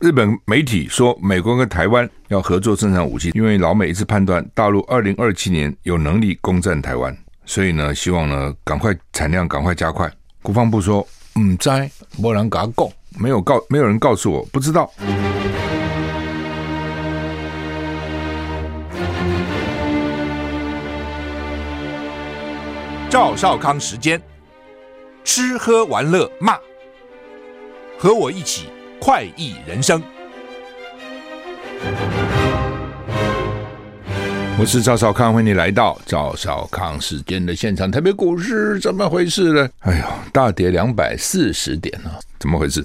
日本媒体说，美国跟台湾要合作生产武器，因为老美一直判断大陆二零二七年有能力攻占台湾，所以呢，希望呢赶快产量赶快加快。国防部说，唔知，没人跟他讲，没有告，没有人告诉我，不知道。赵少康时间，吃喝玩乐骂，和我一起。快意人生，我是赵少康，欢迎你来到赵少康时间的现场。台北股市怎么回事呢？哎呦，大跌两百四十点啊！怎么回事？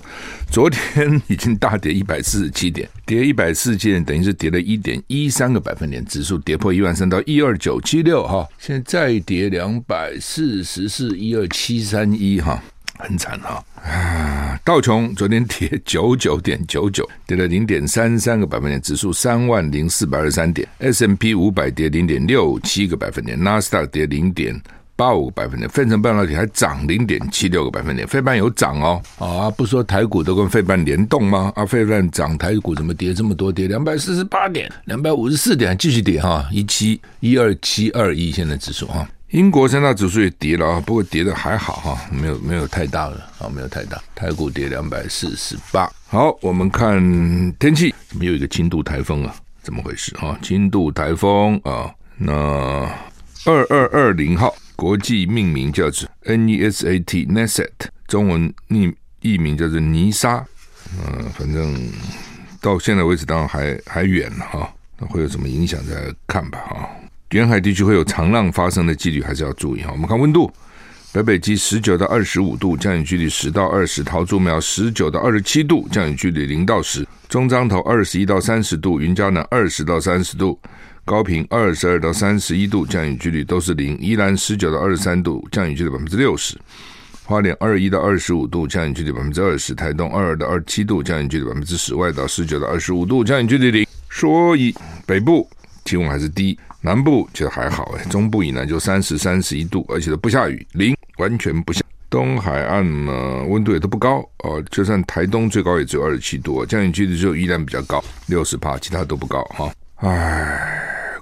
昨天已经大跌一百四十七点，跌一百四十七点，等于是跌了一点一三个百分点，指数跌破一万三到一二九七六哈。现在再跌两百四十四一二七三一哈。很惨哈啊！道琼昨天跌九九点九九，跌了零点三三个百分点，指数三万零四百二十三点。，S M P 五百跌零点六七个百分点，纳斯达克跌零点八五个百分点，费城半导体还涨零点七六个百分点，费半有涨哦啊！不说台股都跟费半联动吗？啊，费半涨，台股怎么跌这么多？跌两百四十八点，两百五十四点，继续跌哈，一七一二七二一，现在指数哈。英国三大指数也跌了啊，不过跌的还好哈，没有没有太大了啊，没有太大。台股跌两百四十八。好，我们看天气，怎么有一个轻度台风啊？怎么回事啊？轻度台风啊，那二二二零号国际命名叫做 NESAT，NESAT，中文译译名叫做尼莎。嗯，反正到现在为止当然还还远哈，那会有什么影响再看吧哈。沿海地区会有长浪发生的几率，还是要注意哈。我们看温度，北北极十九到二十五度，降雨距离十到二十；桃竹苗十九到二十七度，降雨距离零到十；中彰投二十一到三十度，云嘉南二十到三十度，高屏二十二到三十一度，降雨距离都是零；宜兰十九到二十三度，降雨距离百分之六十；花莲二一到二十五度，降雨距离百分之二十；台东二二到二十七度，降雨距离百分之十；外岛十九到二十五度，降雨距离零。所以北部气温还是低。南部就还好哎，中部以南就三十、三十一度，而且都不下雨，零完全不下。东海岸呢，温度也都不高哦，就算台东最高也只有二十七度，降雨几率就依然比较高，六十趴，其他都不高哈。唉，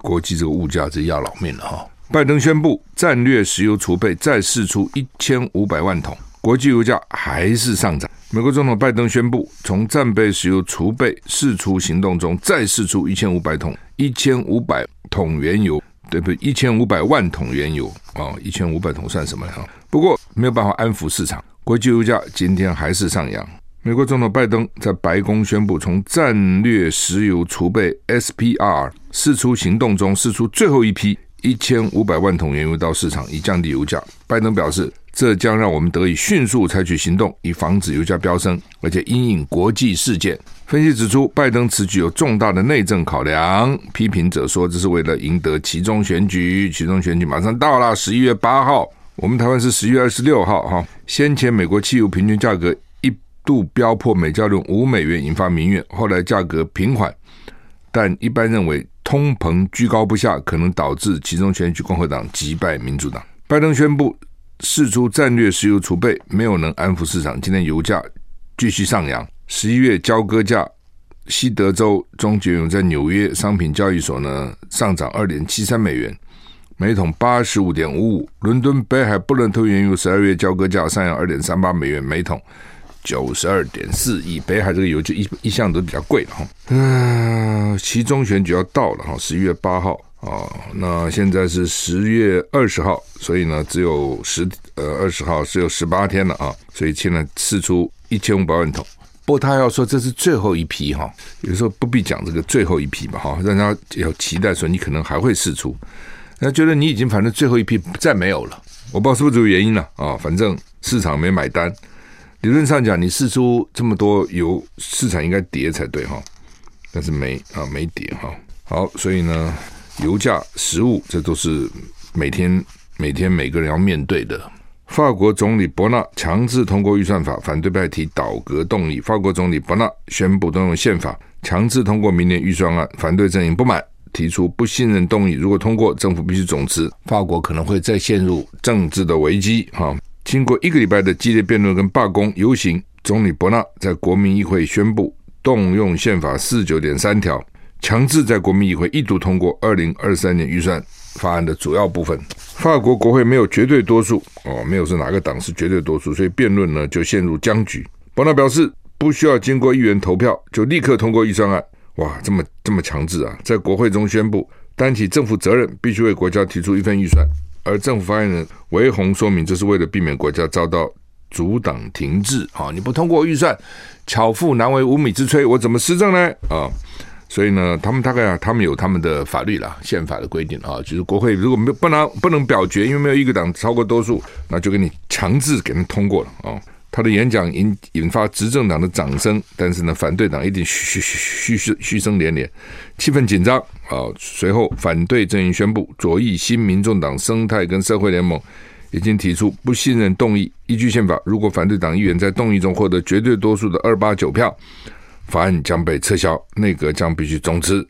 国际这个物价是要老命了哈。拜登宣布战略石油储备再释出一千五百万桶，国际油价还是上涨。美国总统拜登宣布从战备石油储备释出行动中再释出一千五百桶，一千五百。桶原油，对不对？一千五百万桶原油啊，一千五百桶算什么呀？不过没有办法安抚市场，国际油价今天还是上扬。美国总统拜登在白宫宣布，从战略石油储备 SPR 释出行动中释出最后一批一千五百万桶原油到市场，以降低油价。拜登表示，这将让我们得以迅速采取行动，以防止油价飙升，而且因应国际事件。分析指出，拜登此举有重大的内政考量。批评者说，这是为了赢得其中选举。其中选举马上到了，十一月八号，我们台湾是十一月二十六号。哈，先前美国汽油平均价格一度飙破每加仑五美元，引发民怨。后来价格平缓，但一般认为通膨居高不下，可能导致期中选举共和党击败民主党。拜登宣布释出战略石油储备，没有能安抚市场。今天油价继续上扬。十一月交割价，西德州中原油在纽约商品交易所呢上涨二点七三美元，每桶八十五点五五。伦敦北海布伦特原油十二月交割价上扬二点三八美元，每桶九十二点四亿。北海这个油就一一向都比较贵了哈。嗯，其中选举要到了哈，十一月八号哦，那现在是十月二十号，所以呢只有十呃二十号只有十八天了啊，所以现在试出一千五百万桶。不过他要说这是最后一批哈，有时候不必讲这个最后一批嘛哈，让他有期待说你可能还会试出，那觉得你已经反正最后一批再没有了，我不知道是不是这个原因了啊，反正市场没买单。理论上讲，你试出这么多油，市场应该跌才对哈，但是没啊没跌哈。好，所以呢，油价、食物这都是每天每天每个人要面对的。法国总理伯纳强制通过预算法，反对派提倒阁动议。法国总理伯纳宣布动用宪法强制通过明年预算案，反对阵营不满，提出不信任动议。如果通过，政府必须总辞，法国可能会再陷入政治的危机。哈，经过一个礼拜的激烈辩论跟罢工游行，总理伯纳在国民议会宣布动用宪法四十九点三条，强制在国民议会一读通过二零二三年预算法案的主要部分。法国国会没有绝对多数哦，没有说哪个党是绝对多数，所以辩论呢就陷入僵局。伯纳表示，不需要经过议员投票就立刻通过预算案。哇，这么这么强制啊！在国会中宣布担起政府责任，必须为国家提出一份预算。而政府发言人维宏说明，这是为了避免国家遭到阻挡停滞。好，你不通过预算，巧妇难为无米之炊，我怎么施政呢？啊，所以呢，他们大概啊，他们有他们的法律啦，宪法的规定啊，就是国会如果没有不能不能表决，因为没有一个党超过多数，那就给你强制给他通过了啊。他的演讲引引发执政党的掌声，但是呢，反对党一定嘘嘘嘘嘘嘘声连连，气氛紧张啊。随后，反对阵营宣布，左翼新民众党、生态跟社会联盟已经提出不信任动议。依据宪法，如果反对党议员在动议中获得绝对多数的二八九票，法案将被撤销，内阁将必须终止。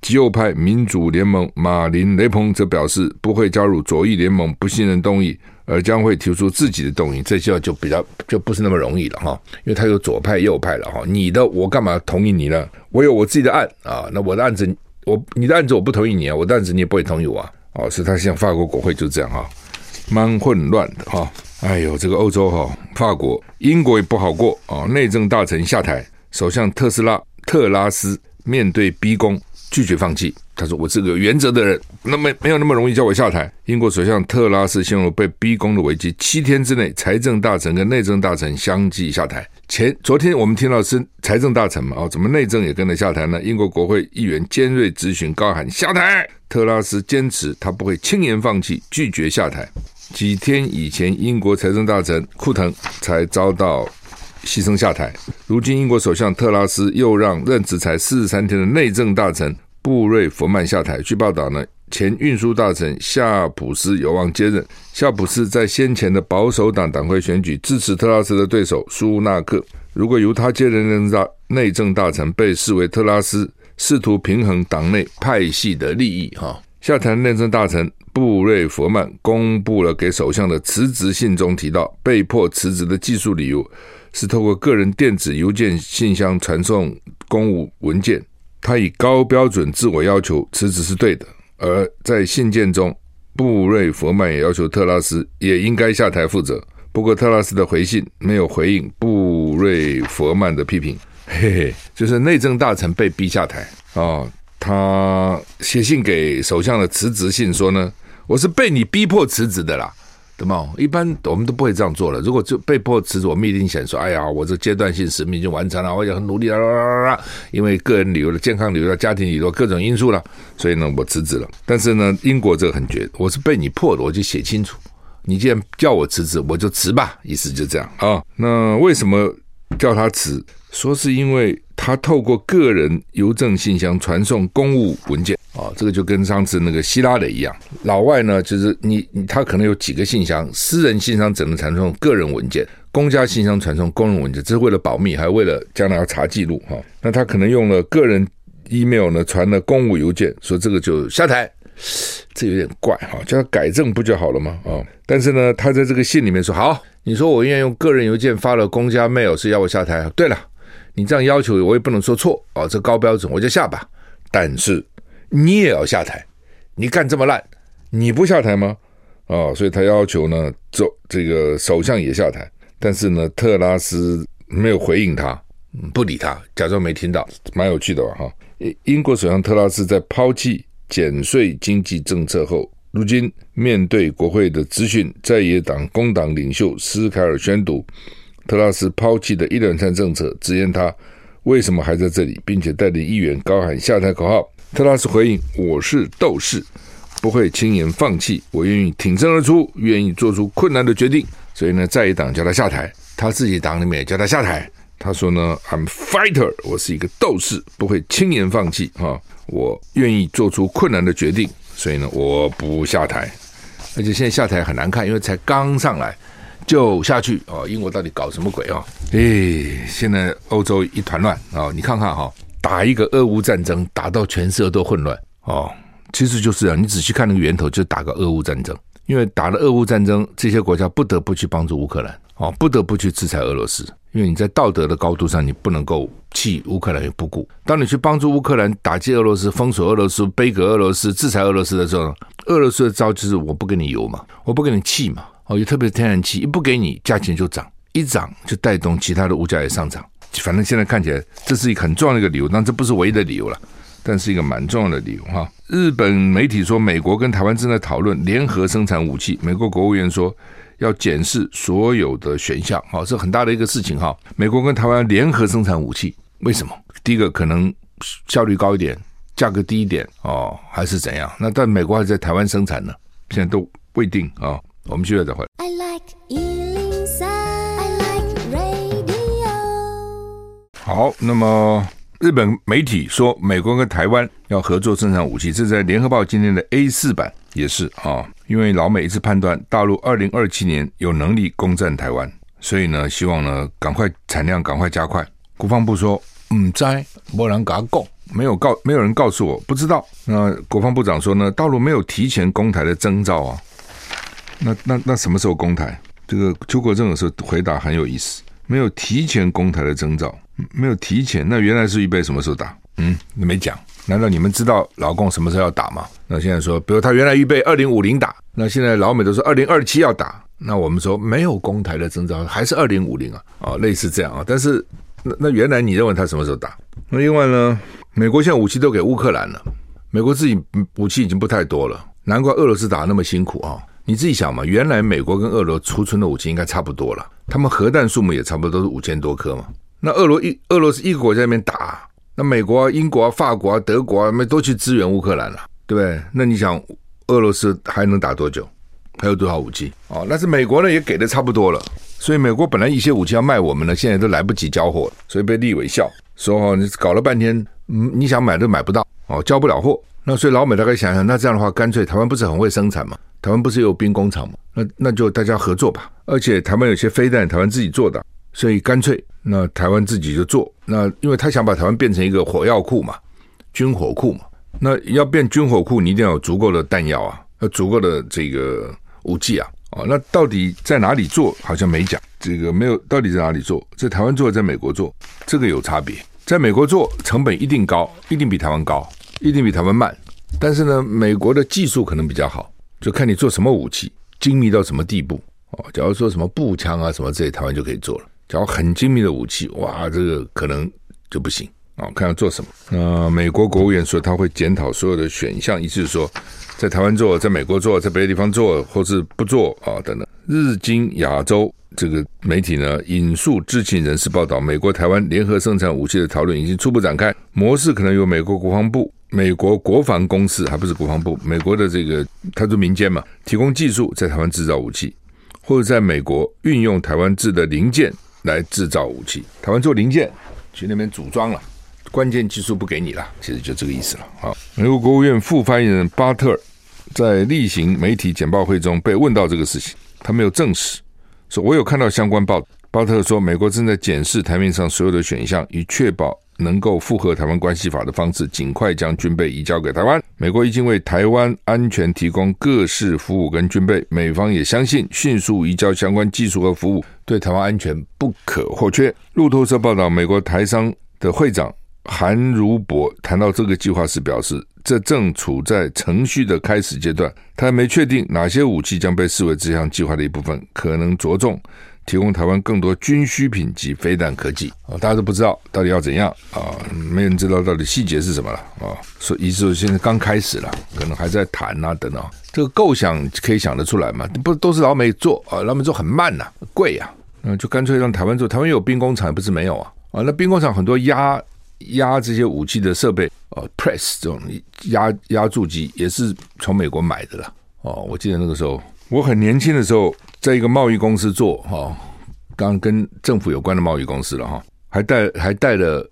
极右派民主联盟马林雷鹏则表示，不会加入左翼联盟不信任动议。而将会提出自己的动议，这就就比较就不是那么容易了哈，因为他有左派右派了哈。你的我干嘛同意你呢？我有我自己的案啊，那我的案子我你的案子我不同意你啊，我的案子你也不会同意我啊。哦，所以他像法国国会就这样哈，蛮混乱的哈。哎呦，这个欧洲哈，法国、英国也不好过啊。内政大臣下台，首相特斯拉特拉斯面对逼宫。拒绝放弃，他说：“我是个有原则的人，那么没有那么容易叫我下台。”英国首相特拉斯陷入被逼宫的危机，七天之内，财政大臣跟内政大臣相继下台。前昨天我们听到是财政大臣嘛，哦，怎么内政也跟着下台呢？英国国会议员尖锐质询，高喊下台。特拉斯坚持他不会轻言放弃，拒绝下台。几天以前，英国财政大臣库腾才遭到牺牲下台。如今，英国首相特拉斯又让任职才四十三天的内政大臣布瑞弗曼下台。据报道呢，前运输大臣夏普斯有望接任。夏普斯在先前的保守党党魁选举支持特拉斯的对手苏纳克。如果由他接任内大内政大臣，被视为特拉斯试图平衡党内派系的利益。哈，下台内政大臣布瑞弗曼公布了给首相的辞职信中提到，被迫辞职的技术理由。是透过个人电子邮件信箱传送公务文件，他以高标准自我要求辞职是对的。而在信件中，布瑞弗曼也要求特拉斯也应该下台负责。不过特拉斯的回信没有回应布瑞弗曼的批评，嘿嘿，就是内政大臣被逼下台啊、他写信给首相的辞职信说呢，我是被你逼迫辞职的啦。对吗？一般我们都不会这样做了。如果就被迫辞职，我们一定想说：“哎呀，我这阶段性使命已经完成了，我也很努力啦啦啦啦。”因为个人理由的、健康理由的、家庭理由各种因素了，所以呢，我辞职了。但是呢，英国这个很绝，我是被你迫的，我就写清楚。你既然叫我辞职，我就辞吧，意思就这样啊、那为什么叫他辞？说是因为他透过个人邮政信箱传送公务文件。啊、这个就跟上次那个希拉里一样，老外呢，就是你他可能有几个信箱，私人信箱只能传送个人文件，公家信箱传送公人文件，这是为了保密，还为了将来要查记录哈、哦。那他可能用了个人 email 呢传了公务邮件，说这个就下台，这有点怪哈、叫他改正不就好了吗？啊、但是呢，他在这个信里面说，好，你说我愿意用个人邮件发了公家 mail 是要我下台，对了，你这样要求我也不能说错啊、哦，这高标准我就下吧，但是。你也要下台，你干这么烂，你不下台吗？啊、哦，所以他要求呢，走这个首相也下台，但是呢，特拉斯没有回应他，不理他，假装没听到，蛮有趣的吧？哈，英国首相特拉斯在抛弃减税经济政策后，如今面对国会的质询，在野党工党领袖斯凯尔宣读特拉斯抛弃的一连串政策，直言他为什么还在这里，并且带领议员高喊下台口号。特拉斯回应：“我是斗士，不会轻言放弃。我愿意挺身而出，愿意做出困难的决定。所以呢，在一党叫他下台，他自己党里面也叫他下台。他说呢，I'm fighter，我是一个斗士，不会轻言放弃。哈，我愿意做出困难的决定，所以呢，我不下台。而且现在下台很难看，因为才刚上来就下去哦。英国到底搞什么鬼啊？哎，现在欧洲一团乱啊！你看看哈。”打一个俄乌战争，打到全世界都混乱哦，其实就是啊。你仔细看那个源头，就打个俄乌战争。因为打了俄乌战争，这些国家不得不去帮助乌克兰哦，不得不去制裁俄罗斯。因为你在道德的高度上，你不能够弃乌克兰于不顾。当你去帮助乌克兰打击俄罗斯、封锁俄罗斯、杯葛俄罗斯、制裁俄罗斯的时候，俄罗斯的招就是我不跟你油嘛，我不跟你气嘛，哦，也特别是天然气，一不给你，价钱就涨，一涨就带动其他的物价也上涨。反正现在看起来，这是一个很重要的一个理由，但这不是唯一的理由了，但是一个蛮重要的理由哈。日本媒体说，美国跟台湾正在讨论联合生产武器。美国国务院说要检视所有的选项，好，是很大的一个事情哈。美国跟台湾联合生产武器，为什么？第一个可能效率高一点，价格低一点哦，还是怎样？那但美国还在台湾生产呢，现在都未定啊。我们现在再会。I like 103, I like radio. 好，那么日本媒体说，美国跟台湾要合作生产武器，这在联合报今天的 A 四版也是啊。因为老美一直判断大陆二零二七年有能力攻占台湾，所以呢，希望呢赶快产量赶快加快。国防部说，嗯，在没人给他讲，没有告，没有人告诉我，不知道。那国防部长说呢，大陆没有提前攻台的征兆啊。那那那什么时候攻台？这个邱国正的时候回答很有意思，没有提前攻台的征兆。没有提前，那原来是预备什么时候打？嗯，你没讲。难道你们知道老共什么时候要打吗？那现在说，比如他原来预备二零五零打，那现在老美都说二零二七要打，那我们说没有攻台的征兆，还是二零五零啊？啊，类似这样啊。但是那那原来你认为他什么时候打？那另外呢，美国现在武器都给乌克兰了，美国自己武器已经不太多了，难怪俄罗斯打那么辛苦啊。你自己想嘛，原来美国跟俄罗储存的武器应该差不多了，他们核弹数目也差不多都是五千多颗嘛。那俄罗一俄罗斯一个国家那边打，那美国啊、英国啊、法国啊、德国啊，那都去支援乌克兰了，对不对？那你想，俄罗斯还能打多久？还有多少武器？哦，那是美国呢也给的差不多了，所以美国本来一些武器要卖我们呢，现在都来不及交货，所以被立委笑说哦，你搞了半天，嗯，你想买都买不到，哦，交不了货。那所以老美大概想想，那这样的话，干脆台湾不是很会生产吗？台湾不是有兵工厂吗？那那就大家合作吧。而且台湾有些飞弹，台湾自己做的。所以干脆，那台湾自己就做。那因为他想把台湾变成一个火药库嘛，军火库嘛。那要变军火库，你一定要有足够的弹药啊，要足够的这个武器啊。哦，那到底在哪里做？好像没讲。这个没有，到底在哪里做？在台湾做，在美国做，这个有差别。在美国做，成本一定高，一定比台湾高，一定比台湾慢。但是呢，美国的技术可能比较好，就看你做什么武器，精密到什么地步。哦，假如说什么步枪啊什么这些，台湾就可以做了。假如很精密的武器，哇，这个可能就不行啊！看要做什么。那美国国务院说他会检讨所有的选项，意思是说，在台湾做，在美国做，在别的地方做，或是不做啊等等。日经亚洲这个媒体呢，引述知情人士报道，美国台湾联合生产武器的讨论已经初步展开，模式可能由美国国防部、美国国防公司，还不是国防部，美国的这个他做民间嘛，提供技术在台湾制造武器，或者在美国运用台湾制的零件。来制造武器，台湾做零件，去那边组装了，关键技术不给你了，其实就这个意思了。好，美国国务院副发言人巴特尔在例行媒体简报会中被问到这个事情，他没有证实，说我有看到相关报道。巴特尔说，美国正在检视台面上所有的选项，以确保。能够符合台湾关系法的方式，尽快将军备移交给台湾。美国已经为台湾安全提供各式服务跟军备，美方也相信迅速移交相关技术和服务对台湾安全不可或缺。路透社报道，美国台商的会长韩如博谈到这个计划时表示，这正处在程序的开始阶段，他还没确定哪些武器将被视为这项计划的一部分，可能着重。提供台湾更多军需品及飞弹科技啊，大家都不知道到底要怎样啊，没人知道到底细节是什么了啊。所以意思说现在刚开始了，可能还在谈啊等等。这个构想可以想得出来嘛？不都是老美做啊？老美做很慢呐、贵呀、啊，嗯，就干脆让台湾做。台湾有兵工厂，不是没有啊？啊，那兵工厂很多压压这些武器的设备啊，press 这种压压铸机也是从美国买的了。哦，我记得那个时候我很年轻的时候。在一个贸易公司做哈，刚跟政府有关的贸易公司了哈，还带还带了，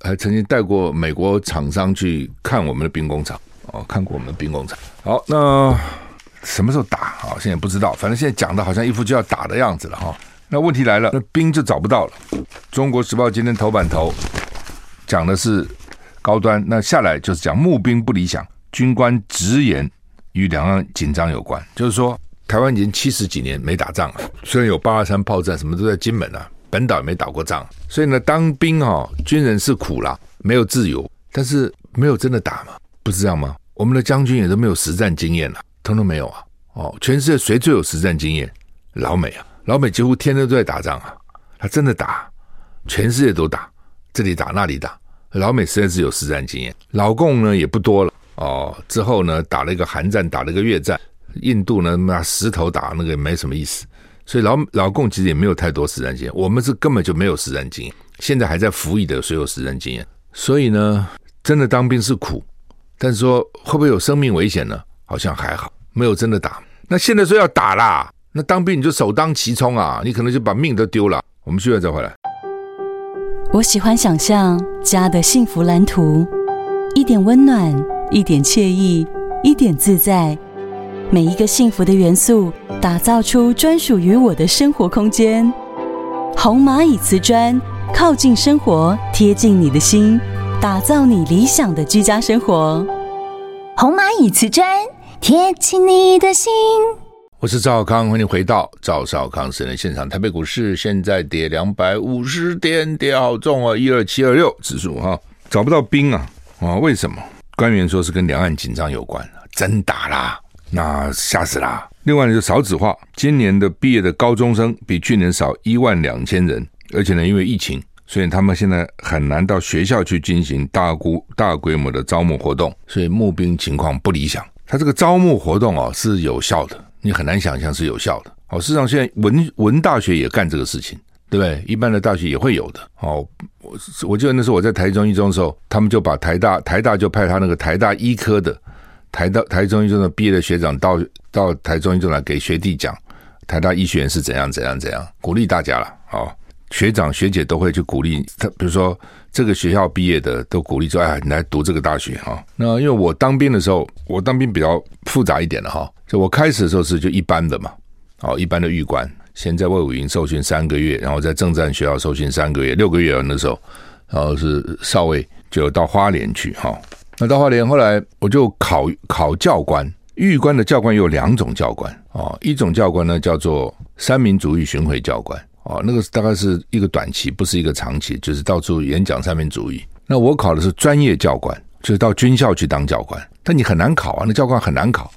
还曾经带过美国厂商去看我们的兵工厂哦，看过我们的兵工厂。好，那什么时候打啊？现在不知道，反正现在讲的好像一副就要打的样子了哈。那问题来了，那兵就找不到了。中国时报今天头版头讲的是高端，那下来就是讲募兵不理想，军官直言与两岸紧张有关，就是说。台湾已经七十几年没打仗了，虽然有八二三炮战，什么都在金门啊，本岛也没打过仗，所以呢，当兵哦，军人是苦啦，没有自由，但是没有真的打嘛，不是这样吗？我们的将军也都没有实战经验了，通通没有啊。哦，全世界谁最有实战经验？老美啊，老美几乎天天都在打仗啊，他真的打，全世界都打，这里打那里打，老美实在是有实战经验。老共呢也不多了哦，之后呢打了一个韩战，打了一个越战，印度呢拿石头打那个也没什么意思。所以老老共其实也没有太多实战经验，我们是根本就没有实战经验。现在还在服役的所有实战经验，所以呢，真的当兵是苦，但是说会不会有生命危险呢？好像还好，没有真的打。那现在说要打啦，那当兵你就首当其冲啊，你可能就把命都丢了。我们现在再回来。我喜欢想象家的幸福蓝图，一点温暖，一点惬意，一点自在。每一个幸福的元素，打造出专属于我的生活空间。红蚂蚁瓷砖，靠近生活，贴近你的心，打造你理想的居家生活。红蚂蚁瓷砖，贴近你的心。我是赵康，欢迎回到赵少康私人现场。台北股市现在跌两百五十点，跌好重啊，一二七二六指数哈，找不到兵啊啊？为什么？官员说是跟两岸紧张有关，真打啦。那吓死啦！另外呢，就少子化，今年的毕业的高中生比去年少一万两千人，而且呢，因为疫情，所以他们现在很难到学校去进行大规大规模的招募活动，所以募兵情况不理想。他这个招募活动哦是有效的，你很难想象是有效的。哦，事实上现在文文大学也干这个事情，对不对？一般的大学也会有的。哦，我我记得那时候我在台中一中的时候，他们就把台大台大就派他那个台大医科的。台大台中一中的毕业的学长到到台中一中来给学弟讲台大医学院是怎样怎样怎样，鼓励大家了哦。学长学姐都会去鼓励他，比如说这个学校毕业的都鼓励说：“哎，你来读这个大学哈。”那因为我当兵的时候，我当兵比较复杂一点的哈，就我开始的时候是就一般的嘛，哦，一般的预官，先在卫武营受训三个月，然后在政战学校受训三个月，六个月那时候，然后是少尉，就到花莲去哈。那到花莲，后来我就考考教官，玉官的教官有两种教官哦，一种教官呢叫做三民主义巡回教官哦，那个大概是一个短期，不是一个长期，就是到处演讲三民主义。那我考的是专业教官，就是到军校去当教官，但你很难考啊，那教官很难考，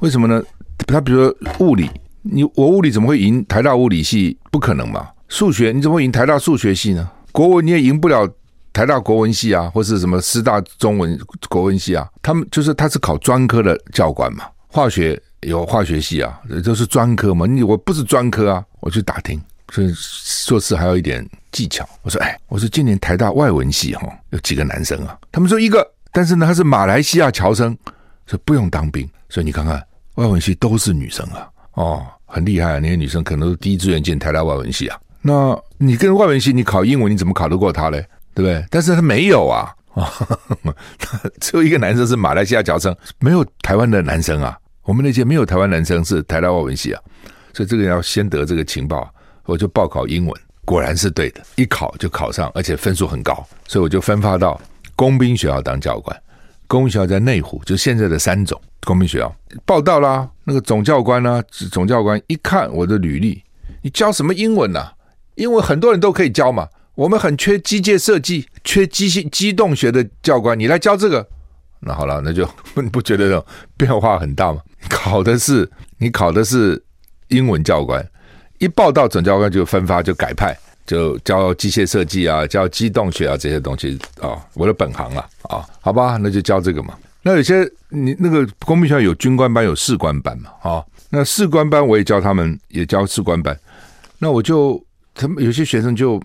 为什么呢？他比如说物理，你我物理怎么会赢台大物理系？不可能嘛。数学你怎么会赢台大数学系呢？国文你也赢不了。台大国文系啊，或是什么师大中文国文系啊，他们就是他是考专科的教官嘛。化学有化学系啊，这都是专科嘛。你我不是专科啊，我去打听，所以做事还有一点技巧。我说，哎，我说今年台大外文系哈有几个男生啊？他们说一个，但是呢他是马来西亚侨生，所以不用当兵。所以你看看外文系都是女生啊，哦，很厉害啊！那些女生可能都第一志愿进台大外文系啊。那你跟外文系，你考英文，你怎么考得过他嘞？对不对？但是他没有啊，只有一个男生是马来西亚侨生，没有台湾的男生啊。我们那届没有台湾男生是台大外文系啊，所以这个要先得这个情报，我就报考英文，果然是对的，一考就考上，而且分数很高，所以我就分发到工兵学校当教官。工兵学校在内湖，就现在的三种工兵学校报道啦。那个总教官呢、啊，总教官一看我的履历，你教什么英文呐、啊？英文很多人都可以教嘛。我们很缺机械设计、缺机械机动学的教官，你来教这个，那好了，那就你 不觉得这变化很大吗？考的是你考的是英文教官，一报到总教官就分发就改派，就教机械设计啊，教机动学啊这些东西啊、我的本行啊啊、好吧，那就教这个嘛。那有些你那个公兵学校有军官班，有士官班嘛，啊、那士官班我也教他们，也教士官班，那我就他们有些学生就。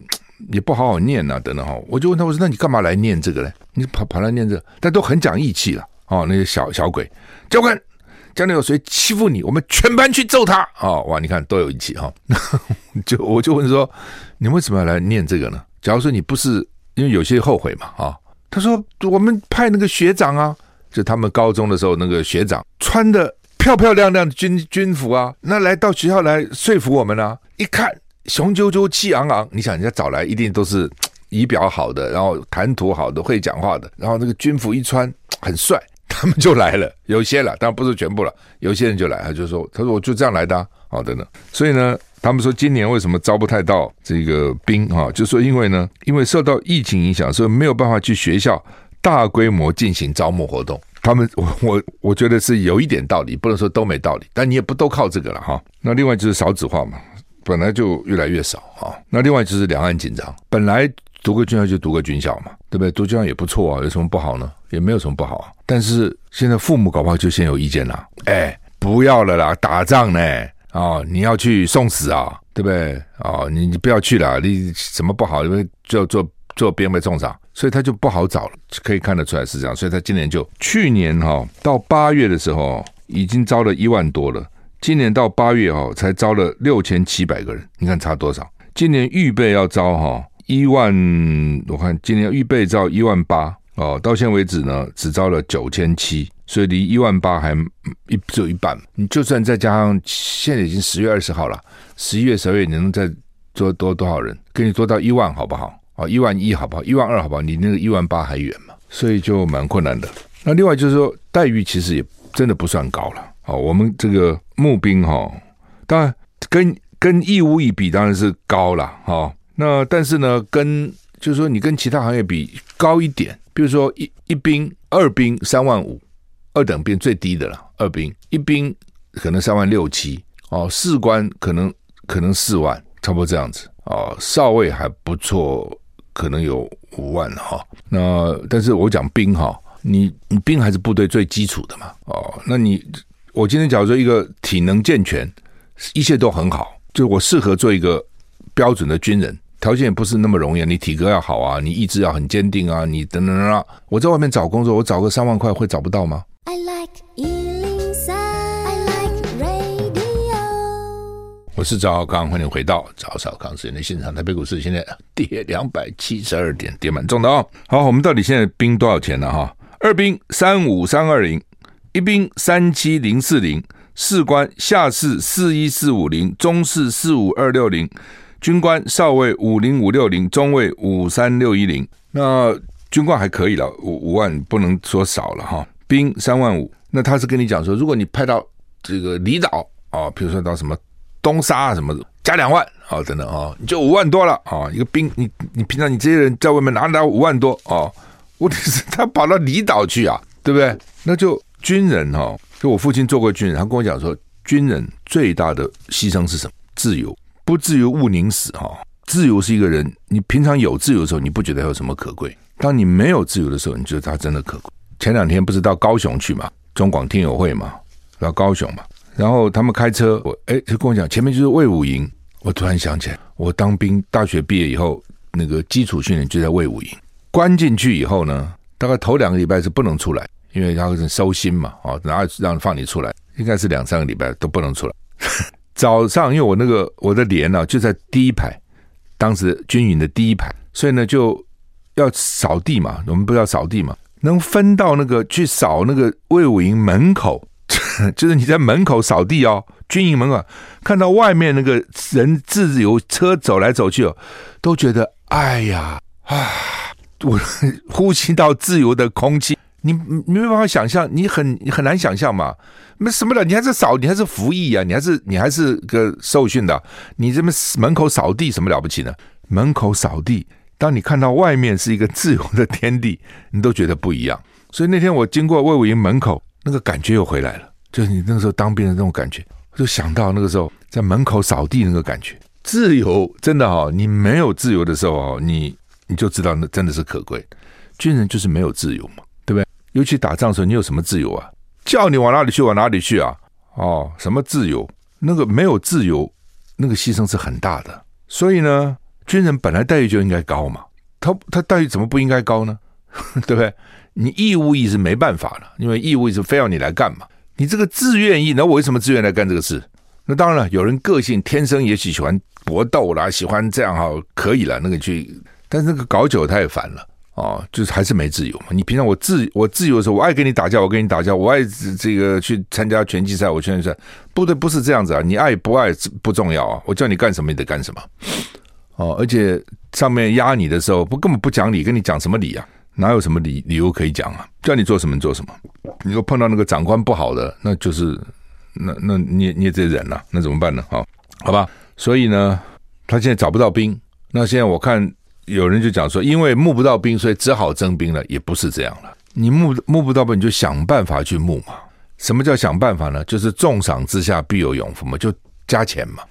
也不好好念呐、等等哈，我就问他，我说那你干嘛来念这个呢？你跑跑来念这个，但都很讲义气了哦。那些小小鬼，教官，将来有谁欺负你，我们全班去揍他哦。哇，你看都有义气哈。就我就问说，你为什么要来念这个呢？假如说你不是因为有些后悔嘛啊、他说我们派那个学长啊，就他们高中的时候那个学长穿的漂漂亮亮的军军服啊，那来到学校来说服我们啊，一看。雄赳赳气昂昂，你想人家找来一定都是 仪表好的，然后谈吐好的，会讲话的，然后那个军服一穿很帅，他们就来了，有些了，当然不是全部了，有些人就来，他就说，他说我就这样来的啊，好的呢。所以呢，他们说今年为什么招不太到这个兵哈，就说因为呢，因为受到疫情影响，所以没有办法去学校大规模进行招募活动。他们 我我我觉得是有一点道理，不能说都没道理，但你也不都靠这个了哈。那另外就是少子化嘛，本来就越来越少啊。那另外就是两岸紧张，本来读个军校就读个军校嘛，对不对？读军校也不错啊，有什么不好呢？也没有什么不好啊。但是现在父母搞不好就先有意见了，哎，不要了啦，打仗呢啊，你要去送死啊，对不对啊？你你不要去了，你什么不好？因为就要做做兵被送上。所以他就不好找了，可以看得出来是这样。所以他今年就去年哈到八月的时候已经招了一万多了，今年到八月哈才招了六千七百个人，你看差多少？今年预备要招哈一万，我看今年预备招一万八哦，到现在为止呢只招了九千七，所以离一万八还一只有一半。你就算再加上现在已经十月二十号了，十一月、十二月你能再做多多少人？给你做到一万好不好？哦，一万一好不好？一万二好不好？你那个一万八还远嘛？所以就蛮困难的。那另外就是说，待遇其实也真的不算高了。哦，我们这个募兵哈，当然跟跟义乌一比当然是高了哈。那但是呢，跟就是说你跟其他行业比高一点，比如说一一兵、二兵三万五，二等兵最低的了。二兵一兵可能三万六七哦，士官可能可能四万，差不多这样子哦，少尉还不错。可能有五万哈，那但是我讲兵哈，你你兵还是部队最基础的嘛，哦，那你我今天假如说一个体能健全，一切都很好，就我适合做一个标准的军人，条件也不是那么容易，你体格要好啊，你意志要很坚定啊，你等等等等，我在外面找工作，我找个三万块会找不到吗？I like 我是赵少康，欢迎回到赵少康时间的现场。台北股市现在跌两百七十二点，跌蛮重的哦。好，我们到底现在兵多少钱呢？哈，二兵三五三二零，一兵三七零四零，士官下士四一四五零，中士四五二六零，军官少尉五零五六零，中尉五三六一零。那军官还可以了，五五万不能说少了哈。兵三万五，那他是跟你讲说，如果你派到这个离岛啊，比如说到什么。东沙啊什么的，加两万啊、等等啊、你就五万多了啊、一个兵，你你平常你这些人在外面拿拿五万多啊，问题是他跑到离岛去啊，对不对？那就军人哈、哦，就我父亲做过军人，他跟我讲说，军人最大的牺牲是什么？自由，不自由勿宁死哈、哦。自由是一个人，你平常有自由的时候，你不觉得有什么可贵？当你没有自由的时候，你觉得他真的可贵？前两天不是到高雄去嘛，中广听友会嘛，到高雄嘛。然后他们开车，我哎，就跟我讲，前面就是魏武营。我突然想起来，我当兵，大学毕业以后，那个基础训练就在魏武营。关进去以后呢，大概头两个礼拜是不能出来，因为他是收心嘛，啊，然后让放你出来，应该是两三个礼拜都不能出来。早上，因为我那个我的连呢就在第一排，当时军营的第一排，所以呢就要扫地嘛，我们不要扫地嘛，能分到那个去扫那个卫武营门口。就是你在门口扫地哦，军营门口看到外面那个人自由车走来走去哦，都觉得哎呀啊，我呼吸到自由的空气，你你没办法想象，你很你很难想象嘛。那什么的，你还是扫，你还是服役啊，你还是你还是个受训的，你这边门口扫地什么了不起呢？门口扫地，当你看到外面是一个自由的天地，你都觉得不一样。所以那天我经过魏武营门口，那个感觉又回来了。就是你那个时候当兵的那种感觉，就想到那个时候在门口扫地那个感觉。自由真的哈，你没有自由的时候哦，你你就知道那真的是可贵。军人就是没有自由嘛，尤其打仗的时候，你有什么自由啊？叫你往哪里去往哪里去啊？哦，什么自由？那个没有自由，那个牺牲是很大的。所以呢，军人本来待遇就应该高嘛，他他待遇怎么不应该高呢？对不对？你义务役是没办法了，因为义务役是非要你来干嘛。你这个自愿役，那我为什么自愿来干这个事？那当然了，有人个性天生也许喜欢搏斗啦，喜欢这样哈，可以了，那个去，但是那个搞久了他也烦了哦，就是还是没自由嘛。你平常我自我自由的时候，我爱跟你打架，我跟你打架，我爱这个去参加拳击赛，我拳击赛，不对，不是这样子啊。你爱不爱不重要啊，我叫你干什么你得干什么哦。而且上面压你的时候，不根本不讲理，跟你讲什么理啊？哪有什么理理由可以讲啊？叫你做什么你做什么。你说碰到那个长官不好的，那就是那那你你也得忍了，那怎么办呢？好，好吧。所以呢，他现在找不到兵。那现在我看有人就讲说，因为募不到兵，所以只好征兵了。也不是这样了，你募募不到兵，你就想办法去募嘛。什么叫想办法呢？就是重赏之下必有勇夫嘛，就加钱嘛。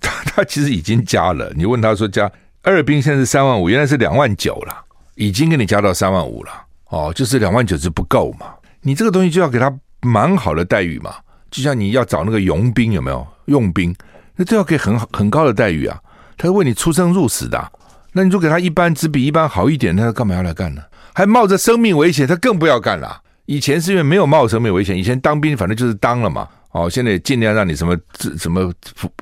他 他其实已经加了。你问他说加二兵现在是三万五，原来是两万九了，已经给你加到三万五了。哦，就是两万九是不够嘛。你这个东西就要给他蛮好的待遇嘛。就像你要找那个佣兵有没有佣兵，那都要给很好很高的待遇啊。他是为你出生入死的。那你就给他一般只比一般好一点，那他干嘛要来干呢？还冒着生命危险，他更不要干了。以前是因为没有冒生命危险，以前当兵反正就是当了嘛。哦，现在尽量让你什么什么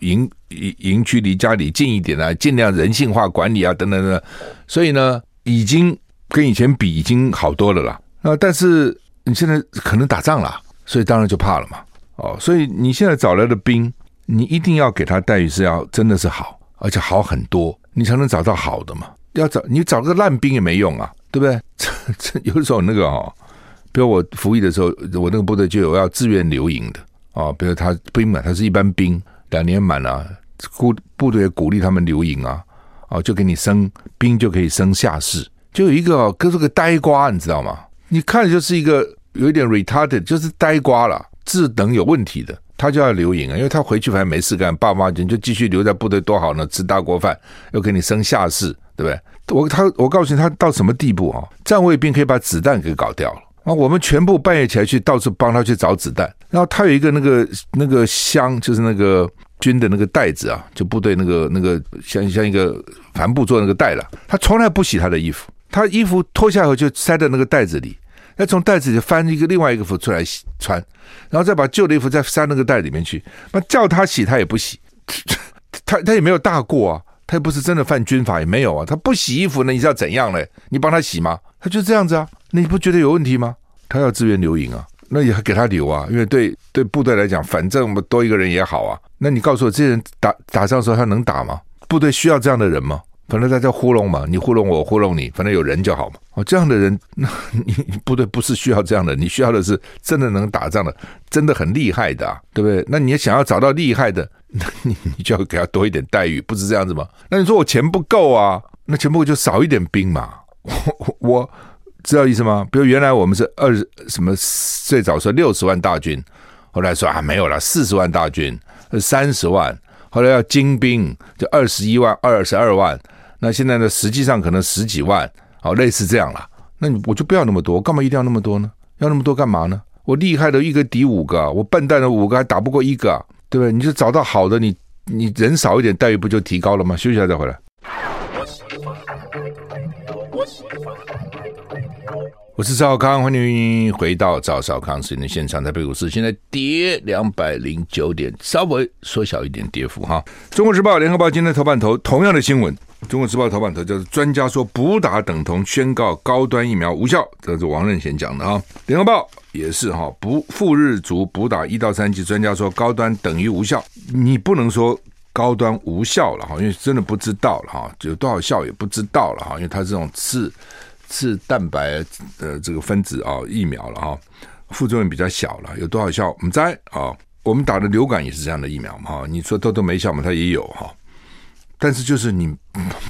营营营区离家里近一点啊，尽量人性化管理啊，等等等等。所以呢，已经跟以前比已经好多了啦。啊，但是你现在可能打仗了，所以当然就怕了嘛。哦，所以你现在找来的兵，你一定要给他待遇是要真的是好，而且好很多，你才能找到好的嘛。要找你找个烂兵也没用啊，对不对？这这有时候那个哦，比如我服役的时候，我那个部队就有要自愿留营的。啊、哦，比如他兵嘛，他是一般兵，两年满了，部部队鼓励他们留营啊，哦，就给你升兵，就可以升下士。就有一个跟这个呆瓜，你知道吗？你看就是一个有一点 retarded，就是呆瓜了，智能有问题的，他就要留营啊，因为他回去反正没事干，爸妈就就继续留在部队多好呢，吃大锅饭，又给你生下士，对不对？我他我告诉你，他到什么地步啊？站卫兵可以把子弹给搞掉了。啊，我们全部半夜起来去到处帮他去找子弹，然后他有一个那个那个箱，就是那个军的那个袋子啊，就部队那个那个像像一个帆布做那个袋了，他从来不洗他的衣服，他衣服脱下后就塞在那个袋子里，要从袋子里翻一个另外一个服出来洗穿，然后再把旧的衣服再塞那个袋里面去，那叫他洗他也不洗，他他也没有大过啊，他又不是真的犯军法也没有啊，他不洗衣服那你知道怎样嘞？你帮他洗吗？他就这样子啊。你不觉得有问题吗？他要自愿留营啊，那也给他留啊，因为对对部队来讲，反正我们多一个人也好啊。那你告诉我，这些人打打仗的时候他能打吗？部队需要这样的人吗？反正大家糊弄嘛，你糊弄我，我糊弄你，反正有人就好嘛。哦，这样的人，那你部队不是需要这样的，你需要的是真的能打仗的，真的很厉害的，对不对？那你想要找到厉害的，那你你就要给他多一点待遇，不是这样子吗？那你说我钱不够啊？那钱不够就少一点兵嘛。我 我。知道意思吗？比如原来我们是二十什么，最早说六十万大军，后来说啊没有了，四十万大军，三十万，后来要精兵，就二十一万、二十二万，那现在呢，实际上可能十几万，好类似这样了。那你我就不要那么多，干嘛一定要那么多呢？要那么多干嘛呢？我厉害的一个抵五个，我笨蛋的五个还打不过一个，对不对？你就找到好的，你你人少一点，待遇不就提高了吗？休息一下再回来。我是赵康，欢迎回到赵少康时间的现场。台北股市现在跌两百零九点，稍微缩小一点跌幅哈。中国时报、联合报今天头版头同样的新闻。中国时报头版头就是专家说补打等同宣告高端疫苗无效，这是王任贤讲的哈。联合报也是哈，不赴日族补打一到三级，专家说高端等于无效，你不能说高端无效了哈，因为真的不知道了哈，有多少效也不知道了哈，因为它这种次。是蛋白的这个分子啊，疫苗了哈，副作用比较小了，有多少效？我们在啊，我们打的流感也是这样的疫苗嘛哈，你说都都没效嘛，它也有哈，但是就是你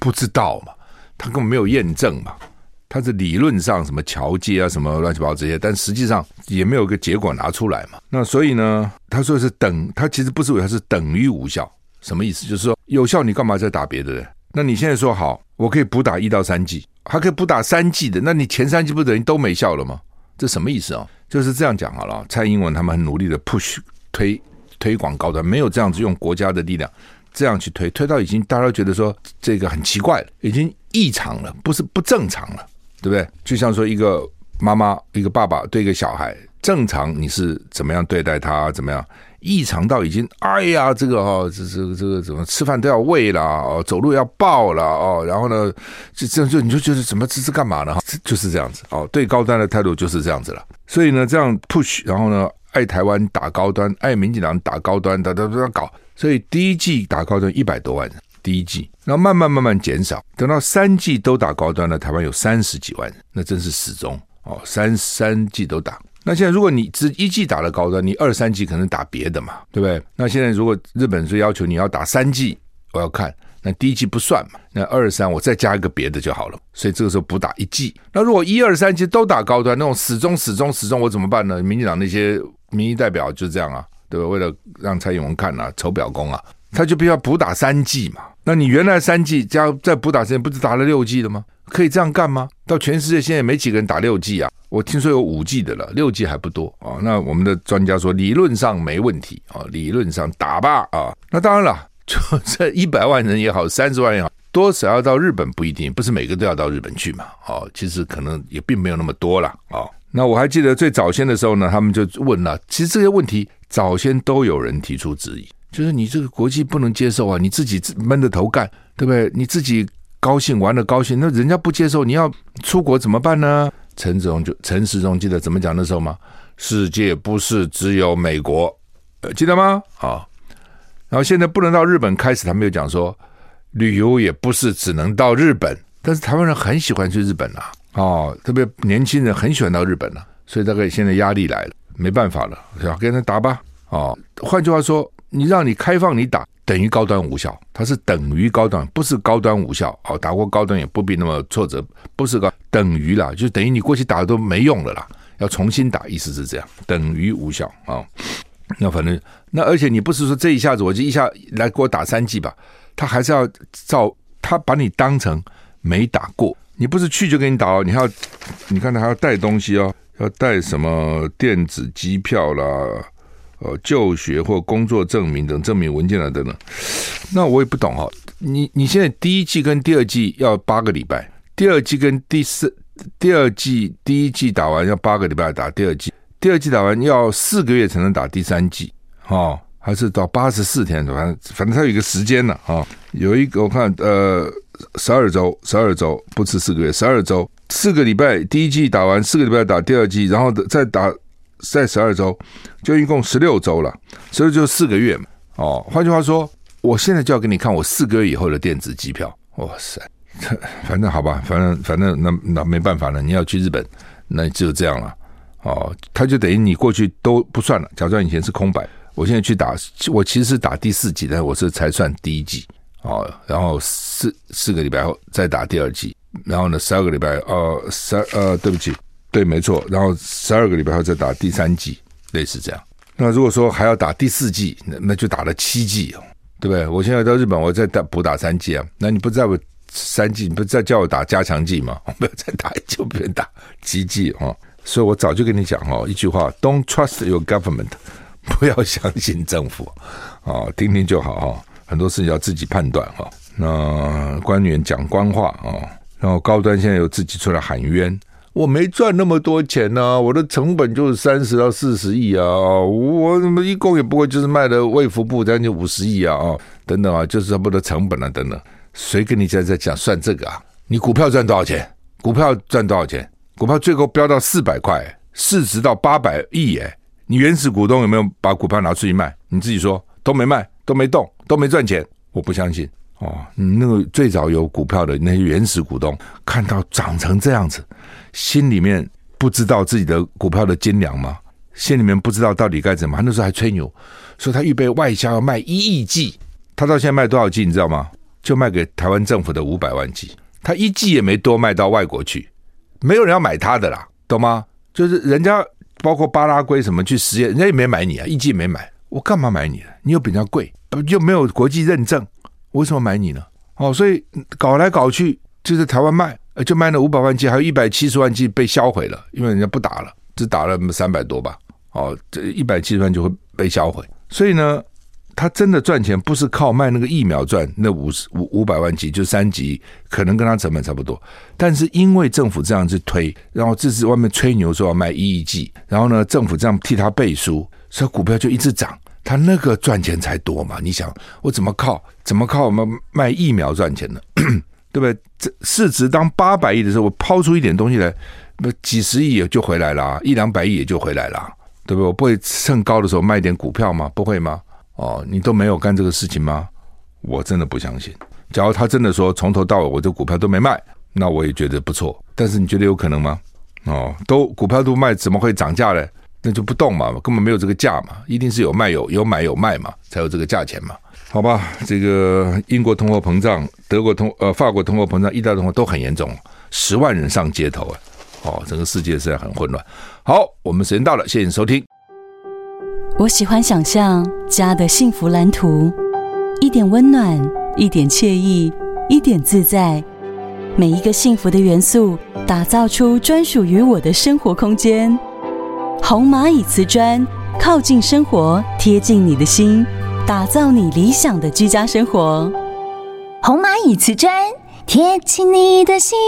不知道嘛，它根本没有验证嘛，它是理论上什么桥接啊什么乱七八糟这些，但实际上也没有个结果拿出来嘛。那所以呢，他说是等，他其实不是为它是等于无效，什么意思？就是说有效，你干嘛再打别的呢？那你现在说好，我可以补打一到三剂。还可以不打三剂的，那你前三剂不等于都没效了吗？这什么意思啊？就是这样讲好了。蔡英文他们很努力的 push 推推广高端，没有这样子用国家的力量这样去推，推到已经大家都觉得说这个很奇怪了，已经异常了，不是不正常了，对不对？就像说一个妈妈一个爸爸对一个小孩，正常你是怎么样对待他，怎么样？异常到已经，哎呀，这个哦，这这个这个怎么吃饭都要喂了哦，走路要抱了哦，然后呢，就这样就你就觉得怎么这是干嘛呢？就是这样子哦，对高端的态度就是这样子了。所以呢，这样 push，然后呢，爱台湾打高端，爱民进党打高端，他都都要搞。所以第一季打高端一百多万人，第一季，然后慢慢慢慢减少，等到三季都打高端了，台湾有三十几万人，那真是始终哦，三三季都打。那现在如果你只一剂打了高端，你二三剂可能打别的嘛，对不对？那现在如果日本是要求你要打三剂，我要看那第一剂不算嘛，那二三我再加一个别的就好了。所以这个时候补打一剂。那如果一二三剂都打高端，那种始终始终始终，我怎么办呢？民进党那些民意代表就这样啊，对吧？为了让蔡英文看啊，筹表功啊，他就必须要补打三剂嘛。那你原来三剂加再补打时间，不是打了六剂了吗？可以这样干吗？到全世界现在没几个人打六 G 啊。我听说有五 G 的了，六 G 还不多啊。那我们的专家说，理论上没问题啊，理论上打吧啊。那当然了，就这一百万人也好，三十万也好，多少要到日本不一定，不是每个都要到日本去嘛。哦，其实可能也并没有那么多了啊。那我还记得最早先的时候呢，他们就问了，其实这些问题早先都有人提出质疑。就是你这个国际不能接受啊，你自己闷着头干，对不对？你自己高兴玩的高兴，那人家不接受，你要出国怎么办呢？陈时中就陈时中记得怎么讲的时候吗？世界不是只有美国，呃，记得吗？啊，然后现在不能到日本，开始他们又讲说，旅游也不是只能到日本，但是台湾人很喜欢去日本啊，哦，特别年轻人很喜欢到日本了，所以大概现在压力来了，没办法了，是吧？跟他打吧，哦，换句话说。你让你开放你打等于高端无效，它是等于高端，不是高端无效。好，打过高端也不必那么挫折，不是高等于啦，就等于你过去打的都没用了啦，要重新打，意思是这样，等于无效啊。那反正那而且你不是说这一下子我就一下来给我打三剂吧，他还是要照他把你当成没打过，你不是去就给你打哦，你还要你看他还要带东西哦，要带什么电子机票啦。呃，就学或工作证明等证明文件啊，等等，那我也不懂哈。你你现在第一季跟第二季要八个礼拜，第二季跟第四，第二季第一季打完要八个礼拜打第二季，第二季打完要四个月才能打第三季，哈，还是到八十四天，反正反正它有一个时间呢啊。有一个我看呃，十二周，十二周不吃四个月，十二周四个礼拜，第一季打完四个礼拜打第二季，然后再打。在十二周，就一共十六周了，所以就四个月嘛。哦，换句话说，我现在就要给你看我四个月以后的电子机票。哇塞，反正好吧，反正反正那那没办法了，你要去日本，那就这样了。哦，他就等于你过去都不算了，假装以前是空白。我现在去打，我其实是打第四季，但是我是才算第一季。哦，然后四四个礼拜后再打第二季，然后呢，十二个礼拜，呃，十二呃，对不起。对，没错。然后十二个礼拜后再打第三剂，类似这样。那如果说还要打第四剂，那那就打了七剂哦，对不对？我现在到日本，我再打补打三剂啊。那你不在我三剂，你不再叫我打加强剂吗？我没有再打一剂，就别打七剂哦。所以我早就跟你讲哦，一句话：Don't trust your government，不要相信政府啊，听听就好哈。很多事情要自己判断哈。那官员讲官话啊，然后高端现在又自己出来喊冤。我没赚那么多钱呢、我的成本就是三十到四十亿啊，我怎么一共也不过就是卖了卫福部将近五十亿啊，啊，等等啊，就是差不多成本啊，等等，谁跟你在在讲算这个啊？你股票赚多少钱？股票赚多少钱？股票最高飙到四百块，市值到八百亿哎，你原始股东有没有把股票拿出去卖？你自己说都没卖，都没动，都没赚钱，我不相信哦。那个最早有股票的那些原始股东，看到涨成这样子。心里面不知道自己的股票的斤两吗？心里面不知道到底该怎么？那时候还吹牛，说他预备外销要卖一亿剂，他到现在卖多少剂你知道吗？就卖给台湾政府的五百万剂，他一剂也没多卖到外国去，没有人要买他的啦，懂吗？就是人家包括巴拉圭什么去实验，人家也没买你啊，一剂没买，我干嘛买你啊？你又比人家贵，又没有国际认证，为什么买你呢？哦，所以搞来搞去就在台湾卖。就卖了五百万剂，还有一百七十万剂被销毁了，因为人家不打了，只打了三百多吧。哦，这一百七十万就会被销毁。所以呢，他真的赚钱不是靠卖那个疫苗赚，那五十五五百万剂就三剂，可能跟他成本差不多。但是因为政府这样子推，然后这是外面吹牛说要卖一亿剂，然后呢，政府这样替他背书，所以股票就一直涨，他那个赚钱才多嘛。你想，我怎么靠怎么靠我们卖疫苗赚钱呢？对不对？这市值当八百亿的时候，我抛出一点东西来，那几十亿也就回来了，一两百亿也就回来了，对不对？我不会趁高的时候卖点股票吗？不会吗？哦，你都没有干这个事情吗？我真的不相信。假如他真的说从头到尾我这股票都没卖，那我也觉得不错。但是你觉得有可能吗？哦，都股票都卖，怎么会涨价呢？那就不动嘛，根本没有这个价嘛，一定是有卖有有买有卖嘛，才有这个价钱嘛。好吧，这个英国通货膨胀，德国通呃法国通货膨胀，意大利通货都很严重，十万人上街头啊！哦，整个世界实在很混乱。好，我们时间到了，谢谢你收听。我喜欢想象家的幸福蓝图，一点温暖，一点惬意，一点自在，每一个幸福的元素，打造出专属于我的生活空间。红蚂蚁瓷砖，靠近生活，贴近你的心，打造你理想的居家生活。红蚂蚁瓷砖，贴近你的心。